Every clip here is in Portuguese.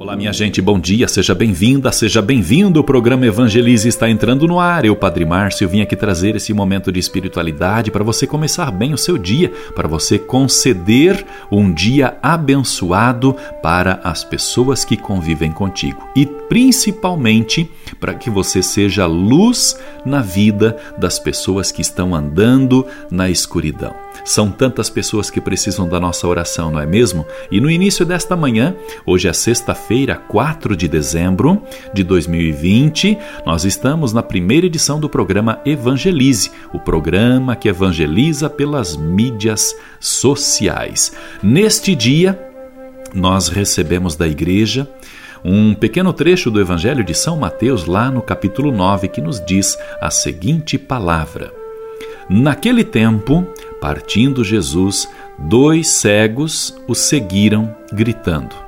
Olá, minha gente, bom dia, seja bem-vinda, seja bem-vindo. O programa Evangelize está entrando no ar. Eu, Padre Márcio, vim aqui trazer esse momento de espiritualidade para você começar bem o seu dia, para você conceder um dia abençoado para as pessoas que convivem contigo e principalmente para que você seja luz na vida das pessoas que estão andando na escuridão. São tantas pessoas que precisam da nossa oração, não é mesmo? E no início desta manhã, hoje é sexta-feira, 4 de dezembro de 2020, nós estamos na primeira edição do programa Evangelize, o programa que evangeliza pelas mídias sociais. Neste dia, nós recebemos da igreja um pequeno trecho do Evangelho de São Mateus, lá no capítulo 9, que nos diz a seguinte palavra: Naquele tempo, partindo Jesus, dois cegos o seguiram, gritando: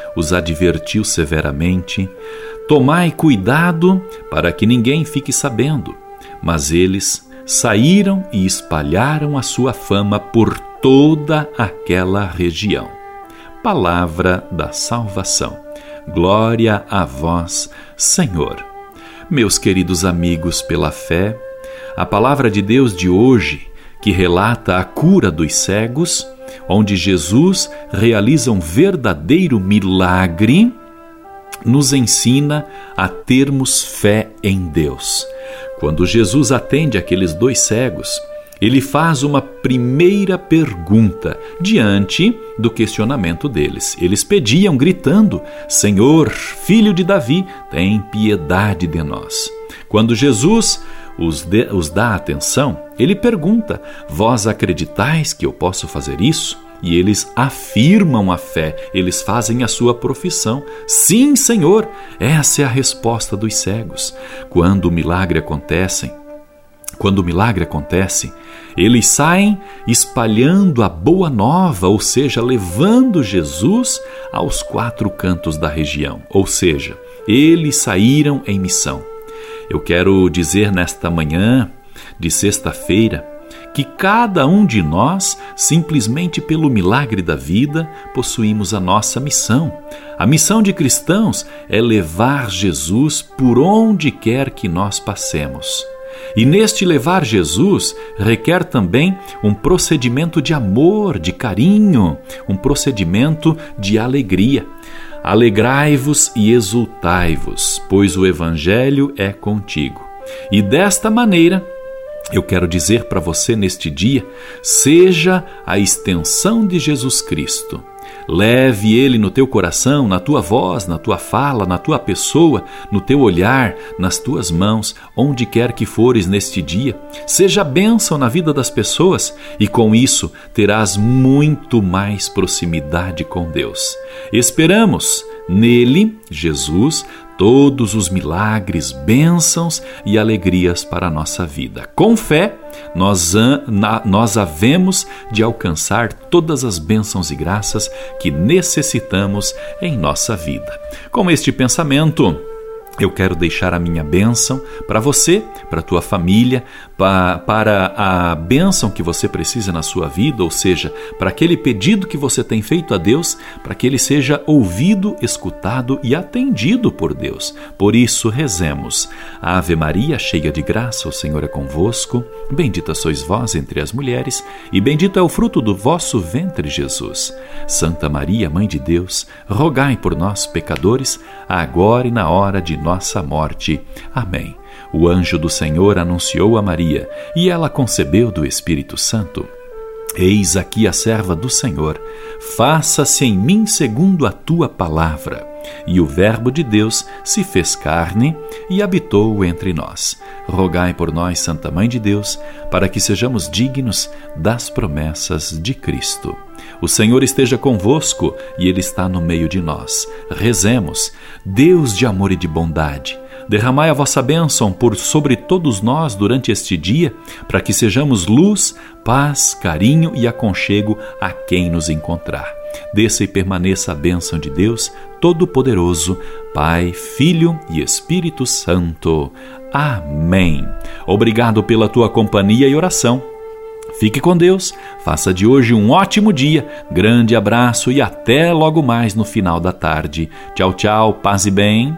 os advertiu severamente: Tomai cuidado para que ninguém fique sabendo. Mas eles saíram e espalharam a sua fama por toda aquela região. Palavra da salvação. Glória a vós, Senhor. Meus queridos amigos, pela fé, a palavra de Deus de hoje, que relata a cura dos cegos, onde Jesus realiza um verdadeiro milagre, nos ensina a termos fé em Deus. Quando Jesus atende aqueles dois cegos, ele faz uma primeira pergunta diante do questionamento deles. Eles pediam, gritando: Senhor, filho de Davi, tem piedade de nós. Quando Jesus os, de, os dá atenção, ele pergunta: Vós acreditais que eu posso fazer isso? E eles afirmam a fé, eles fazem a sua profissão. Sim, Senhor, essa é a resposta dos cegos. Quando o milagre acontece, quando o milagre acontece, eles saem espalhando a boa nova, ou seja, levando Jesus aos quatro cantos da região. Ou seja, eles saíram em missão. Eu quero dizer nesta manhã de sexta-feira que cada um de nós, simplesmente pelo milagre da vida, possuímos a nossa missão. A missão de cristãos é levar Jesus por onde quer que nós passemos. E neste levar Jesus requer também um procedimento de amor, de carinho, um procedimento de alegria. Alegrai-vos e exultai-vos, pois o Evangelho é contigo. E desta maneira, eu quero dizer para você neste dia: seja a extensão de Jesus Cristo Leve ele no teu coração, na tua voz, na tua fala, na tua pessoa, no teu olhar, nas tuas mãos, onde quer que fores neste dia. Seja bênção na vida das pessoas e com isso terás muito mais proximidade com Deus. Esperamos nele, Jesus, todos os milagres, bênçãos e alegrias para a nossa vida. Com fé, nós, nós havemos de alcançar todas as bênçãos e graças que necessitamos em nossa vida. Com este pensamento, eu quero deixar a minha bênção para você, para tua família, para a bênção que você precisa na sua vida, ou seja, para aquele pedido que você tem feito a Deus, para que ele seja ouvido, escutado e atendido por Deus. Por isso, rezemos. Ave Maria, cheia de graça, o Senhor é convosco. Bendita sois vós entre as mulheres, e bendito é o fruto do vosso ventre, Jesus. Santa Maria, Mãe de Deus, rogai por nós, pecadores, agora e na hora de nossa morte. Amém. O anjo do Senhor anunciou a Maria, e ela concebeu do Espírito Santo. Eis aqui a serva do Senhor, faça-se em mim segundo a tua palavra. E o Verbo de Deus se fez carne e habitou entre nós. Rogai por nós, Santa Mãe de Deus, para que sejamos dignos das promessas de Cristo. O Senhor esteja convosco e Ele está no meio de nós. Rezemos, Deus de amor e de bondade Derramai a vossa bênção por sobre todos nós durante este dia, para que sejamos luz, paz, carinho e aconchego a quem nos encontrar. Desça e permaneça a bênção de Deus Todo-Poderoso, Pai, Filho e Espírito Santo. Amém. Obrigado pela tua companhia e oração. Fique com Deus, faça de hoje um ótimo dia, grande abraço e até logo mais no final da tarde. Tchau, tchau, paz e bem.